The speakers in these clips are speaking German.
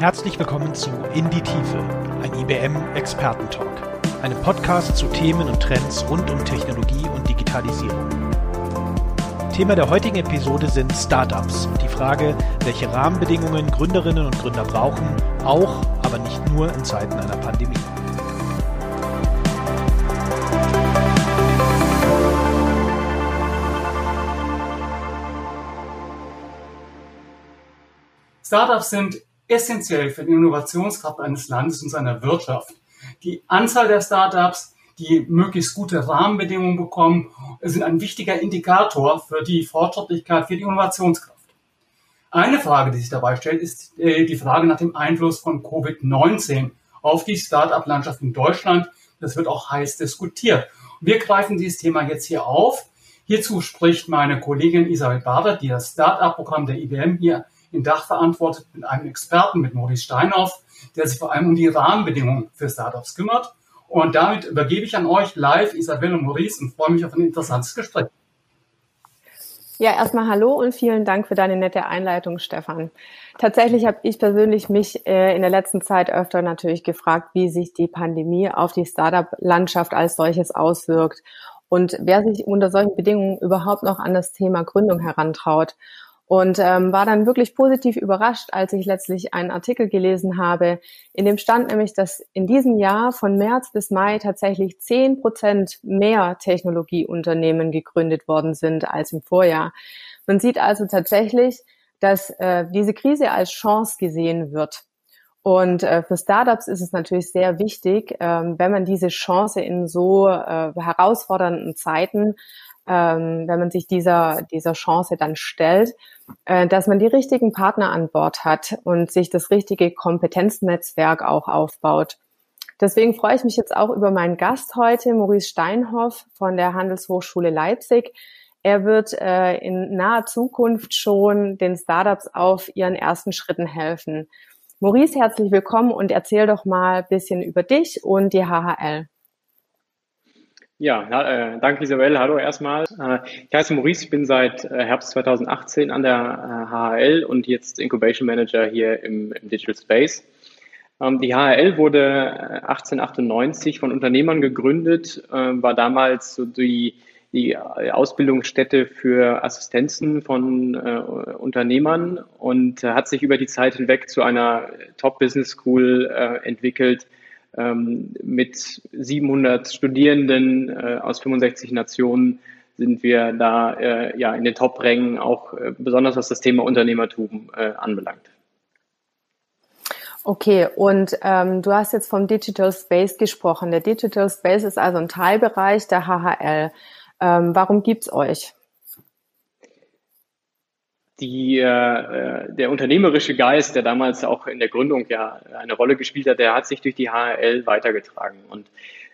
Herzlich willkommen zu In die Tiefe, ein IBM Expertentalk, einem Podcast zu Themen und Trends rund um Technologie und Digitalisierung. Thema der heutigen Episode sind Startups und die Frage, welche Rahmenbedingungen Gründerinnen und Gründer brauchen, auch, aber nicht nur in Zeiten einer Pandemie. Startups sind essentiell für die Innovationskraft eines Landes und seiner Wirtschaft. Die Anzahl der Startups, die möglichst gute Rahmenbedingungen bekommen, sind ein wichtiger Indikator für die Fortschrittlichkeit, für die Innovationskraft. Eine Frage, die sich dabei stellt, ist äh, die Frage nach dem Einfluss von Covid-19 auf die Startup-Landschaft in Deutschland. Das wird auch heiß diskutiert. Wir greifen dieses Thema jetzt hier auf. Hierzu spricht meine Kollegin Isabel Bader, die das Startup-Programm der IBM hier in Dach verantwortet mit einem Experten, mit Maurice Steinhoff, der sich vor allem um die Rahmenbedingungen für Startups kümmert. Und damit übergebe ich an euch live Isabelle und Maurice und freue mich auf ein interessantes Gespräch. Ja, erstmal hallo und vielen Dank für deine nette Einleitung, Stefan. Tatsächlich habe ich persönlich mich äh, in der letzten Zeit öfter natürlich gefragt, wie sich die Pandemie auf die Startup-Landschaft als solches auswirkt und wer sich unter solchen Bedingungen überhaupt noch an das Thema Gründung herantraut. Und ähm, war dann wirklich positiv überrascht, als ich letztlich einen Artikel gelesen habe, in dem stand nämlich, dass in diesem Jahr von März bis Mai tatsächlich zehn Prozent mehr Technologieunternehmen gegründet worden sind als im Vorjahr. Man sieht also tatsächlich, dass äh, diese Krise als Chance gesehen wird. Und äh, für Startups ist es natürlich sehr wichtig, ähm, wenn man diese Chance in so äh, herausfordernden Zeiten ähm, wenn man sich dieser, dieser Chance dann stellt, äh, dass man die richtigen Partner an Bord hat und sich das richtige Kompetenznetzwerk auch aufbaut. Deswegen freue ich mich jetzt auch über meinen Gast heute, Maurice Steinhoff von der Handelshochschule Leipzig. Er wird äh, in naher Zukunft schon den Startups auf ihren ersten Schritten helfen. Maurice, herzlich willkommen und erzähl doch mal ein bisschen über dich und die HHL. Ja, äh, danke Isabel. Hallo erstmal. Äh, ich heiße Maurice, ich bin seit äh, Herbst 2018 an der HHL äh, und jetzt Incubation Manager hier im, im Digital Space. Ähm, die HHL wurde 1898 äh, von Unternehmern gegründet, äh, war damals so die, die Ausbildungsstätte für Assistenzen von Unternehmern und hat sich über die Zeit hinweg zu einer Top-Business School entwickelt, ähm, mit 700 Studierenden äh, aus 65 Nationen sind wir da äh, ja in den Top-Rängen, auch äh, besonders was das Thema Unternehmertum äh, anbelangt. Okay, und ähm, du hast jetzt vom Digital Space gesprochen. Der Digital Space ist also ein Teilbereich der HHL. Ähm, warum gibt's euch? Die, äh, der unternehmerische Geist, der damals auch in der Gründung ja eine Rolle gespielt hat, der hat sich durch die HRL weitergetragen. Und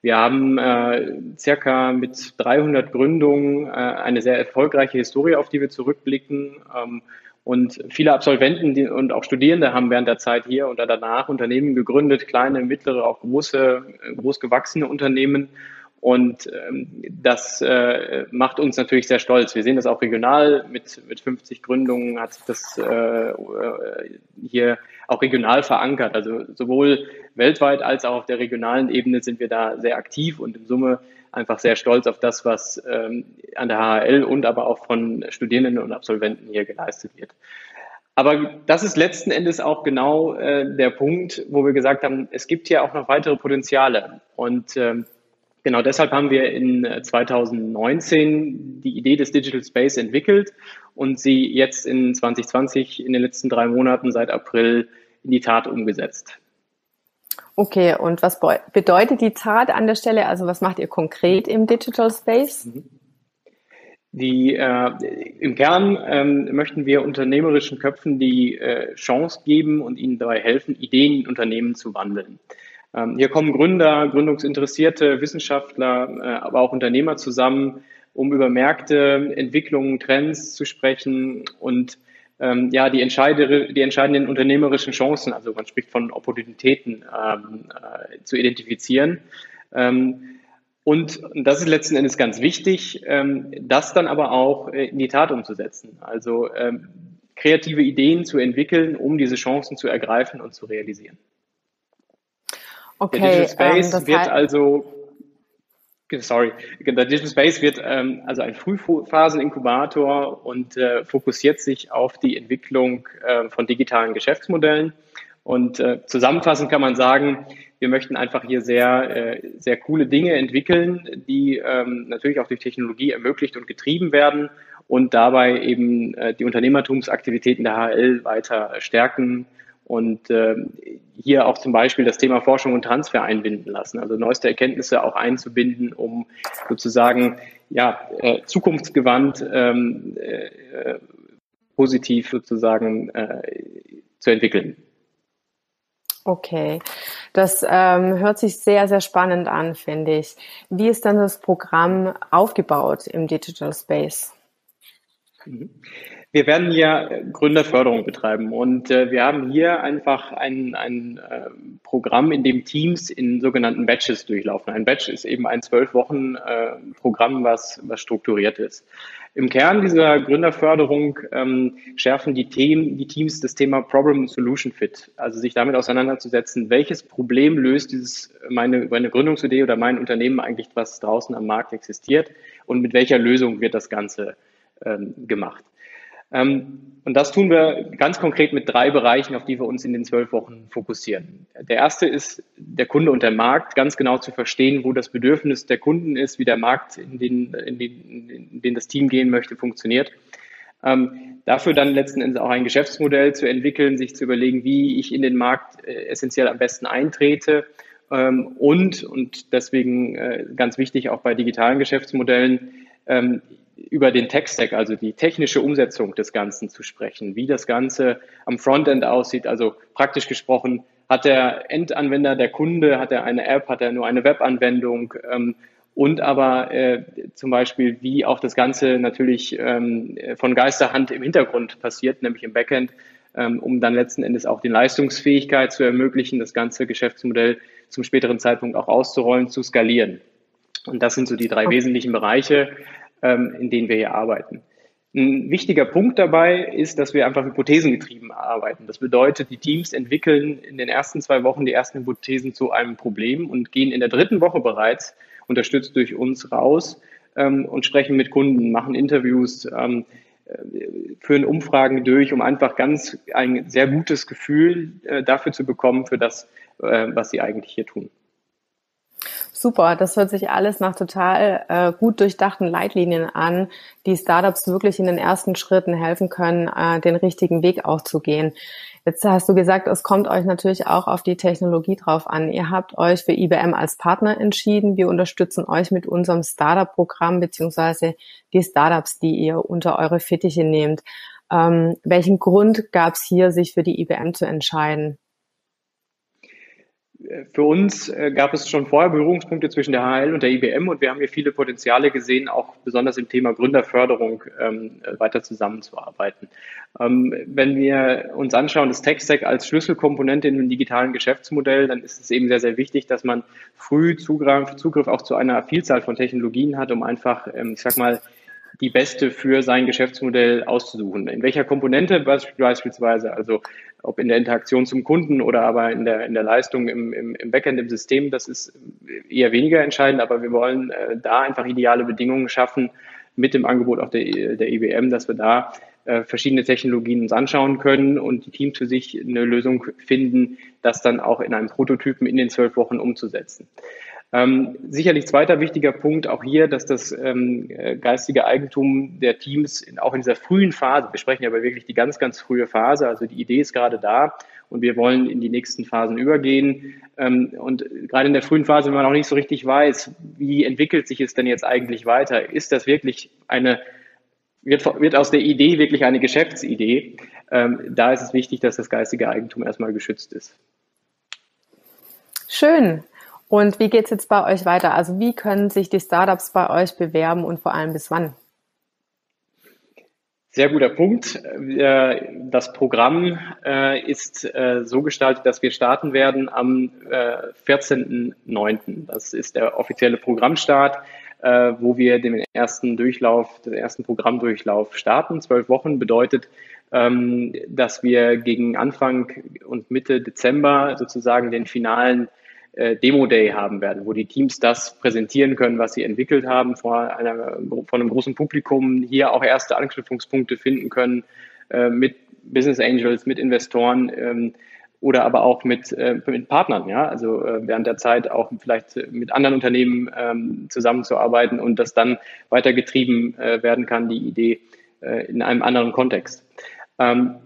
wir haben äh, circa mit 300 Gründungen äh, eine sehr erfolgreiche Historie, auf die wir zurückblicken. Ähm, und viele Absolventen die, und auch Studierende haben während der Zeit hier oder danach Unternehmen gegründet, kleine, mittlere, auch große, groß gewachsene Unternehmen. Und ähm, das äh, macht uns natürlich sehr stolz. Wir sehen das auch regional. Mit, mit 50 Gründungen hat sich das äh, äh, hier auch regional verankert. Also sowohl weltweit als auch auf der regionalen Ebene sind wir da sehr aktiv und in Summe einfach sehr stolz auf das, was ähm, an der HHL und aber auch von Studierenden und Absolventen hier geleistet wird. Aber das ist letzten Endes auch genau äh, der Punkt, wo wir gesagt haben, es gibt hier auch noch weitere Potenziale. Und ähm, Genau deshalb haben wir in 2019 äh, die Idee des Digital Space entwickelt und sie jetzt in 2020 in den letzten drei Monaten seit April in die Tat umgesetzt. Okay, und was bedeutet die Tat an der Stelle? Also was macht ihr konkret im Digital Space? Mhm. Die, äh, Im Kern ähm, möchten wir unternehmerischen Köpfen die äh, Chance geben und ihnen dabei helfen, Ideen in Unternehmen zu wandeln. Ähm, hier kommen Gründer, Gründungsinteressierte, Wissenschaftler, äh, aber auch Unternehmer zusammen, um über Märkte, Entwicklungen, Trends zu sprechen und ähm, ja, die, die entscheidenden unternehmerischen Chancen, also man spricht von Opportunitäten, ähm, äh, zu identifizieren. Ähm, und das ist letzten Endes ganz wichtig, ähm, das dann aber auch in die Tat umzusetzen. Also ähm, kreative Ideen zu entwickeln, um diese Chancen zu ergreifen und zu realisieren. Okay, der Digital Space ähm, wird also sorry, der Digital Space wird ähm, also ein Frühphasen-Inkubator und äh, fokussiert sich auf die Entwicklung äh, von digitalen Geschäftsmodellen. Und äh, zusammenfassend kann man sagen, wir möchten einfach hier sehr, äh, sehr coole Dinge entwickeln, die ähm, natürlich auch durch Technologie ermöglicht und getrieben werden und dabei eben äh, die Unternehmertumsaktivitäten der HL weiter stärken und äh, hier auch zum Beispiel das Thema Forschung und Transfer einbinden lassen, also neueste Erkenntnisse auch einzubinden, um sozusagen ja, äh, zukunftsgewandt ähm, äh, positiv sozusagen äh, zu entwickeln. Okay, das ähm, hört sich sehr, sehr spannend an, finde ich. Wie ist dann das Programm aufgebaut im Digital Space? Mhm. Wir werden hier Gründerförderung betreiben und äh, wir haben hier einfach ein, ein äh, Programm, in dem Teams in sogenannten Batches durchlaufen. Ein Batch ist eben ein zwölf Wochen äh, Programm, was, was strukturiert ist. Im Kern dieser Gründerförderung ähm, schärfen die, Themen, die Teams das Thema Problem Solution Fit, also sich damit auseinanderzusetzen, welches Problem löst dieses meine, meine Gründungsidee oder mein Unternehmen eigentlich, was draußen am Markt existiert und mit welcher Lösung wird das Ganze ähm, gemacht. Ähm, und das tun wir ganz konkret mit drei Bereichen, auf die wir uns in den zwölf Wochen fokussieren. Der erste ist der Kunde und der Markt, ganz genau zu verstehen, wo das Bedürfnis der Kunden ist, wie der Markt, in den, in den, in den das Team gehen möchte, funktioniert. Ähm, dafür dann letzten Endes auch ein Geschäftsmodell zu entwickeln, sich zu überlegen, wie ich in den Markt äh, essentiell am besten eintrete ähm, und, und deswegen äh, ganz wichtig auch bei digitalen Geschäftsmodellen, ähm, über den Tech-Stack, also die technische Umsetzung des Ganzen zu sprechen, wie das Ganze am Frontend aussieht. Also praktisch gesprochen, hat der Endanwender, der Kunde, hat er eine App, hat er nur eine Webanwendung ähm, und aber äh, zum Beispiel, wie auch das Ganze natürlich ähm, von Geisterhand im Hintergrund passiert, nämlich im Backend, ähm, um dann letzten Endes auch die Leistungsfähigkeit zu ermöglichen, das ganze Geschäftsmodell zum späteren Zeitpunkt auch auszurollen, zu skalieren. Und das sind so die drei okay. wesentlichen Bereiche, ähm, in denen wir hier arbeiten. Ein wichtiger Punkt dabei ist, dass wir einfach hypothesengetrieben arbeiten. Das bedeutet, die Teams entwickeln in den ersten zwei Wochen die ersten Hypothesen zu einem Problem und gehen in der dritten Woche bereits, unterstützt durch uns, raus ähm, und sprechen mit Kunden, machen Interviews, ähm, äh, führen Umfragen durch, um einfach ganz ein sehr gutes Gefühl äh, dafür zu bekommen, für das, äh, was sie eigentlich hier tun. Super, das hört sich alles nach total äh, gut durchdachten Leitlinien an, die Startups wirklich in den ersten Schritten helfen können, äh, den richtigen Weg auch zu gehen. Jetzt hast du gesagt, es kommt euch natürlich auch auf die Technologie drauf an. Ihr habt euch für IBM als Partner entschieden. Wir unterstützen euch mit unserem Startup-Programm beziehungsweise die Startups, die ihr unter eure Fittiche nehmt. Ähm, welchen Grund gab es hier, sich für die IBM zu entscheiden? Für uns äh, gab es schon vorher Berührungspunkte zwischen der HL und der IBM und wir haben hier viele Potenziale gesehen, auch besonders im Thema Gründerförderung ähm, weiter zusammenzuarbeiten. Ähm, wenn wir uns anschauen, das Tech-Stack als Schlüsselkomponente in einem digitalen Geschäftsmodell, dann ist es eben sehr, sehr wichtig, dass man früh Zugriff, Zugriff auch zu einer Vielzahl von Technologien hat, um einfach, ähm, ich sag mal, die beste für sein Geschäftsmodell auszusuchen. In welcher Komponente beispielsweise, also ob in der Interaktion zum Kunden oder aber in der, in der Leistung im, im, im Backend, im System, das ist eher weniger entscheidend, aber wir wollen äh, da einfach ideale Bedingungen schaffen mit dem Angebot auch der, der IBM, dass wir da äh, verschiedene Technologien uns anschauen können und die Teams für sich eine Lösung finden, das dann auch in einem Prototypen in den zwölf Wochen umzusetzen. Ähm, sicherlich zweiter wichtiger Punkt auch hier, dass das ähm, äh, geistige Eigentum der Teams in, auch in dieser frühen Phase, wir sprechen ja aber wirklich die ganz, ganz frühe Phase, also die Idee ist gerade da und wir wollen in die nächsten Phasen übergehen. Ähm, und gerade in der frühen Phase, wenn man auch nicht so richtig weiß, wie entwickelt sich es denn jetzt eigentlich weiter, ist das wirklich eine wird, wird aus der Idee wirklich eine Geschäftsidee. Ähm, da ist es wichtig, dass das geistige Eigentum erstmal geschützt ist. Schön. Und wie geht's jetzt bei euch weiter? Also wie können sich die Startups bei euch bewerben und vor allem bis wann? Sehr guter Punkt. Äh, das Programm äh, ist äh, so gestaltet, dass wir starten werden am 14.09. Das ist der offizielle Programmstart, wo wir den ersten Durchlauf, den ersten Programmdurchlauf starten. Zwölf Wochen bedeutet, ähm, dass wir gegen Anfang und Mitte Dezember sozusagen den finalen äh, Demo Day haben werden, wo die Teams das präsentieren können, was sie entwickelt haben, vor, einer, vor einem großen Publikum, hier auch erste Anknüpfungspunkte finden können äh, mit Business Angels, mit Investoren ähm, oder aber auch mit, äh, mit Partnern, ja, also äh, während der Zeit auch vielleicht mit anderen Unternehmen ähm, zusammenzuarbeiten und das dann weitergetrieben äh, werden kann, die Idee äh, in einem anderen Kontext. Ähm,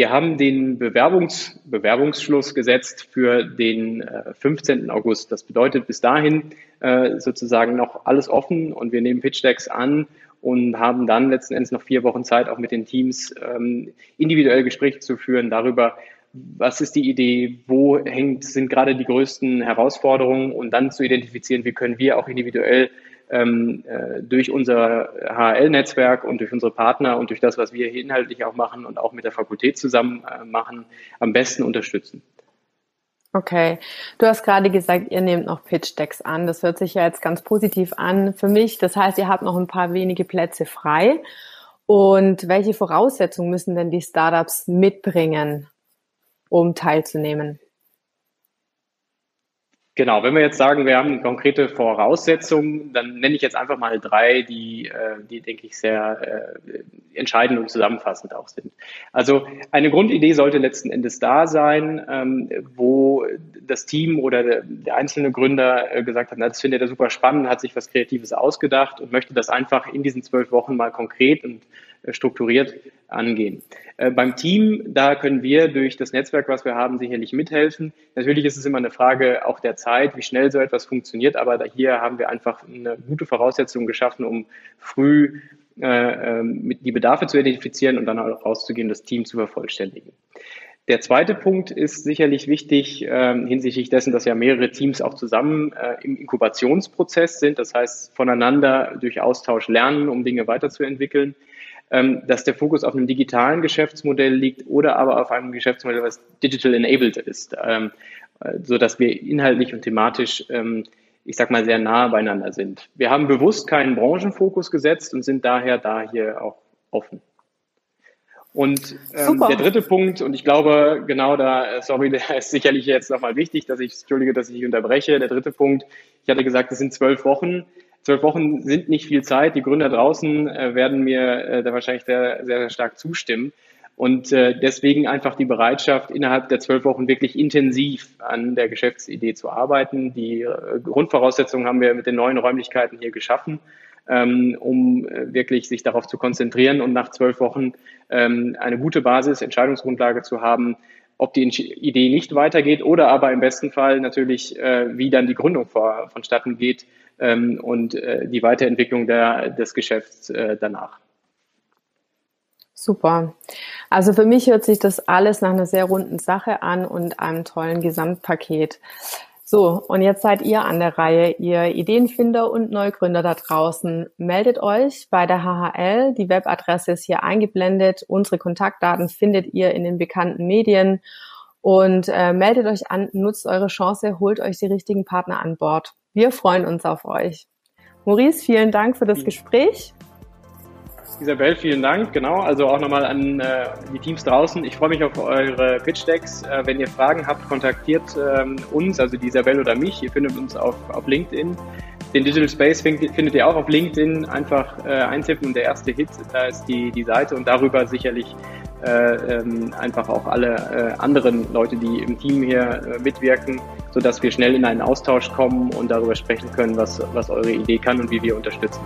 wir haben den Bewerbungs Bewerbungsschluss gesetzt für den äh, 15. August. Das bedeutet bis dahin äh, sozusagen noch alles offen und wir nehmen Pitch Decks an und haben dann letzten Endes noch vier Wochen Zeit, auch mit den Teams ähm, individuell Gespräche zu führen darüber, was ist die Idee, wo hängt, sind gerade die größten Herausforderungen und dann zu identifizieren, wie können wir auch individuell ähm, äh, durch unser HL-Netzwerk und durch unsere Partner und durch das, was wir hier inhaltlich auch machen und auch mit der Fakultät zusammen äh, machen, am besten unterstützen. Okay, du hast gerade gesagt, ihr nehmt noch Pitch Decks an. Das hört sich ja jetzt ganz positiv an für mich. Das heißt, ihr habt noch ein paar wenige Plätze frei. Und welche Voraussetzungen müssen denn die Startups mitbringen, um teilzunehmen? Genau, wenn wir jetzt sagen, wir haben konkrete Voraussetzungen, dann nenne ich jetzt einfach mal drei, die, äh, die denke ich, sehr äh, entscheidend und zusammenfassend auch sind. Also eine Grundidee sollte letzten Endes da sein, ähm, wo das Team oder der einzelne Gründer äh, gesagt hat, das findet er super spannend, hat sich was Kreatives ausgedacht und möchte das einfach in diesen zwölf Wochen mal konkret und strukturiert angehen. Äh, beim Team, da können wir durch das Netzwerk, was wir haben, sicherlich mithelfen. Natürlich ist es immer eine Frage auch der Zeit, wie schnell so etwas funktioniert, aber hier haben wir einfach eine gute Voraussetzung geschaffen, um früh äh, ähm, die Bedarfe zu identifizieren und dann auch rauszugehen, das Team zu vervollständigen. Der zweite Punkt ist sicherlich wichtig äh, hinsichtlich dessen, dass ja mehrere Teams auch zusammen äh, im Inkubationsprozess sind, das heißt voneinander durch Austausch lernen, um Dinge weiterzuentwickeln dass der Fokus auf einem digitalen Geschäftsmodell liegt oder aber auf einem Geschäftsmodell, was digital enabled ist, ähm, äh, so dass wir inhaltlich und thematisch ähm, ich sag mal, sehr nah beieinander sind. Wir haben bewusst keinen Branchenfokus gesetzt und sind daher da hier auch offen. Und ähm, der dritte Punkt, und ich glaube, genau da, äh, sorry, der ist sicherlich jetzt nochmal wichtig, dass ich, entschuldige, dass ich unterbreche. Der dritte Punkt, ich hatte gesagt, es sind zwölf Wochen. Zwölf Wochen sind nicht viel Zeit. Die Gründer draußen äh, werden mir äh, da wahrscheinlich sehr, sehr stark zustimmen. Und äh, deswegen einfach die Bereitschaft, innerhalb der zwölf Wochen wirklich intensiv an der Geschäftsidee zu arbeiten. Die äh, Grundvoraussetzungen haben wir mit den neuen Räumlichkeiten hier geschaffen, ähm, um äh, wirklich sich darauf zu konzentrieren und nach zwölf Wochen ähm, eine gute Basis, Entscheidungsgrundlage zu haben, ob die Idee nicht weitergeht oder aber im besten Fall natürlich, wie dann die Gründung vonstatten geht, ähm, und äh, die Weiterentwicklung der, des Geschäfts äh, danach. Super. Also für mich hört sich das alles nach einer sehr runden Sache an und einem tollen Gesamtpaket. So, und jetzt seid ihr an der Reihe, ihr Ideenfinder und Neugründer da draußen. Meldet euch bei der HHL. Die Webadresse ist hier eingeblendet. Unsere Kontaktdaten findet ihr in den bekannten Medien. Und äh, meldet euch an, nutzt eure Chance, holt euch die richtigen Partner an Bord. Wir freuen uns auf euch. Maurice, vielen Dank für das Gespräch. Isabel, vielen Dank. Genau, also auch nochmal an äh, die Teams draußen. Ich freue mich auf eure Pitch Decks. Äh, wenn ihr Fragen habt, kontaktiert ähm, uns, also die Isabel oder mich. Ihr findet uns auf, auf LinkedIn. Den Digital Space findet, findet ihr auch auf LinkedIn. Einfach äh, eintippen und der erste Hit, da ist die, die Seite und darüber sicherlich ähm, einfach auch alle äh, anderen Leute, die im Team hier äh, mitwirken, sodass wir schnell in einen Austausch kommen und darüber sprechen können, was, was eure Idee kann und wie wir unterstützen.